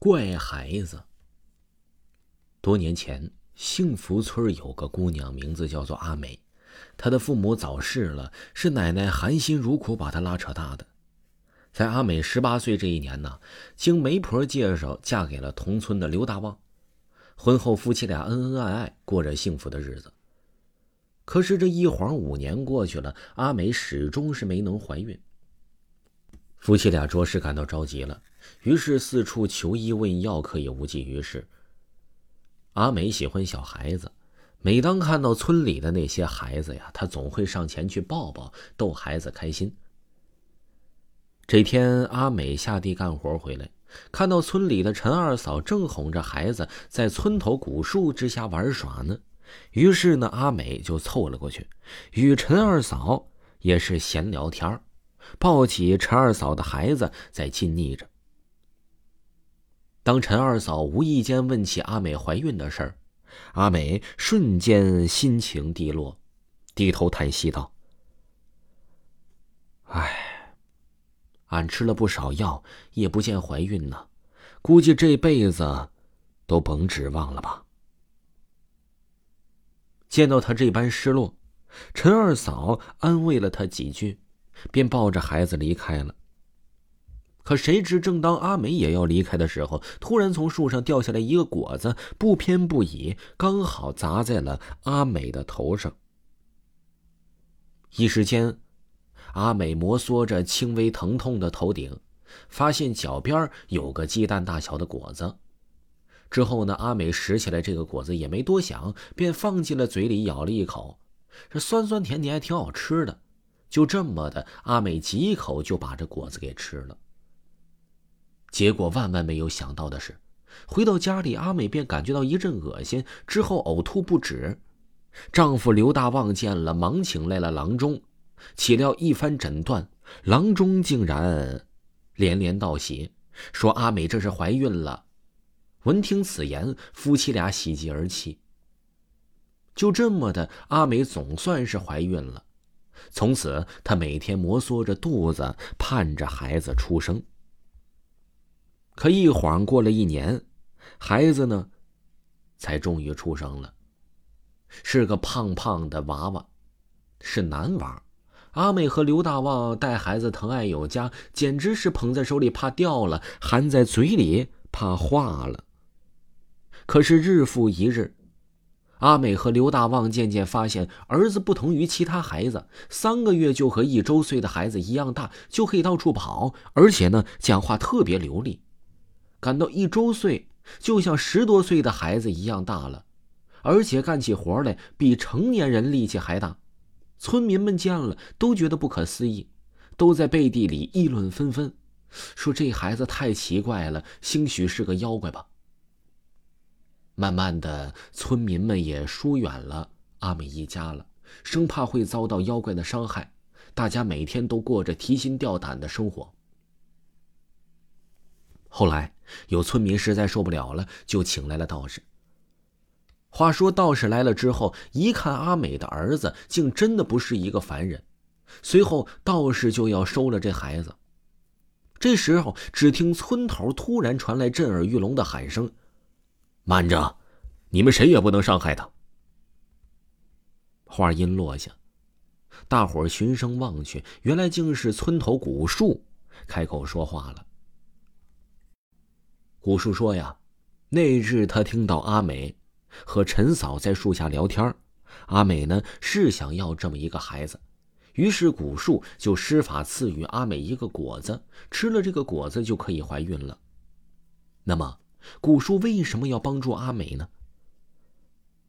怪孩子。多年前，幸福村有个姑娘，名字叫做阿美。她的父母早逝了，是奶奶含辛茹苦把她拉扯大的。在阿美十八岁这一年呢，经媒婆介绍，嫁给了同村的刘大旺。婚后，夫妻俩恩恩爱爱，过着幸福的日子。可是这一晃五年过去了，阿美始终是没能怀孕。夫妻俩着实感到着急了，于是四处求医问药，可也无济于事。阿美喜欢小孩子，每当看到村里的那些孩子呀，她总会上前去抱抱，逗孩子开心。这天，阿美下地干活回来，看到村里的陈二嫂正哄着孩子在村头古树之下玩耍呢，于是呢，阿美就凑了过去，与陈二嫂也是闲聊天抱起陈二嫂的孩子在亲昵着。当陈二嫂无意间问起阿美怀孕的事儿，阿美瞬间心情低落，低头叹息道：“唉，俺吃了不少药，也不见怀孕呢，估计这辈子都甭指望了吧。”见到他这般失落，陈二嫂安慰了他几句，便抱着孩子离开了。可谁知，正当阿美也要离开的时候，突然从树上掉下来一个果子，不偏不倚，刚好砸在了阿美的头上。一时间，阿美摩挲着轻微疼痛的头顶，发现脚边有个鸡蛋大小的果子。之后呢，阿美拾起来这个果子，也没多想，便放进了嘴里，咬了一口，这酸酸甜甜，还挺好吃的。就这么的，阿美几口就把这果子给吃了。结果万万没有想到的是，回到家里，阿美便感觉到一阵恶心，之后呕吐不止。丈夫刘大旺见了，忙请来了郎中。岂料一番诊断，郎中竟然连连道喜，说阿美这是怀孕了。闻听此言，夫妻俩喜极而泣。就这么的，阿美总算是怀孕了。从此，她每天摩挲着肚子，盼着孩子出生。可一晃过了一年，孩子呢，才终于出生了。是个胖胖的娃娃，是男娃。阿美和刘大旺带孩子疼爱有加，简直是捧在手里怕掉了，含在嘴里怕化了。可是日复一日，阿美和刘大旺渐渐发现，儿子不同于其他孩子，三个月就和一周岁的孩子一样大，就可以到处跑，而且呢，讲话特别流利。感到一周岁就像十多岁的孩子一样大了，而且干起活来比成年人力气还大。村民们见了都觉得不可思议，都在背地里议论纷纷，说这孩子太奇怪了，兴许是个妖怪吧。慢慢的，村民们也疏远了阿美一家了，生怕会遭到妖怪的伤害，大家每天都过着提心吊胆的生活。后来，有村民实在受不了了，就请来了道士。话说，道士来了之后，一看阿美的儿子，竟真的不是一个凡人。随后，道士就要收了这孩子。这时候，只听村头突然传来震耳欲聋的喊声：“慢着，你们谁也不能伤害他！”话音落下，大伙循声望去，原来竟是村头古树开口说话了。古树说：“呀，那日他听到阿美和陈嫂在树下聊天，阿美呢是想要这么一个孩子，于是古树就施法赐予阿美一个果子，吃了这个果子就可以怀孕了。那么，古树为什么要帮助阿美呢？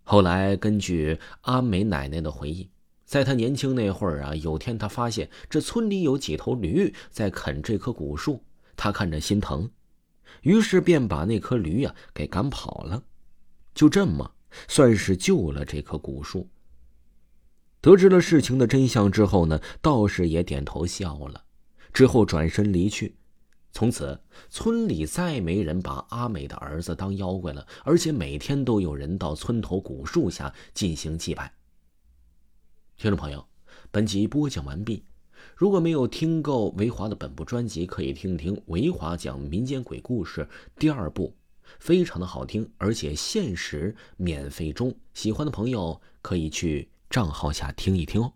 后来根据阿美奶奶的回忆，在她年轻那会儿啊，有天她发现这村里有几头驴在啃这棵古树，她看着心疼。”于是便把那棵驴呀给赶跑了，就这么算是救了这棵古树。得知了事情的真相之后呢，道士也点头笑了，之后转身离去。从此村里再没人把阿美的儿子当妖怪了，而且每天都有人到村头古树下进行祭拜。听众朋友，本集播讲完毕。如果没有听够维华的本部专辑，可以听听维华讲民间鬼故事第二部，非常的好听，而且限时免费中。喜欢的朋友可以去账号下听一听哦。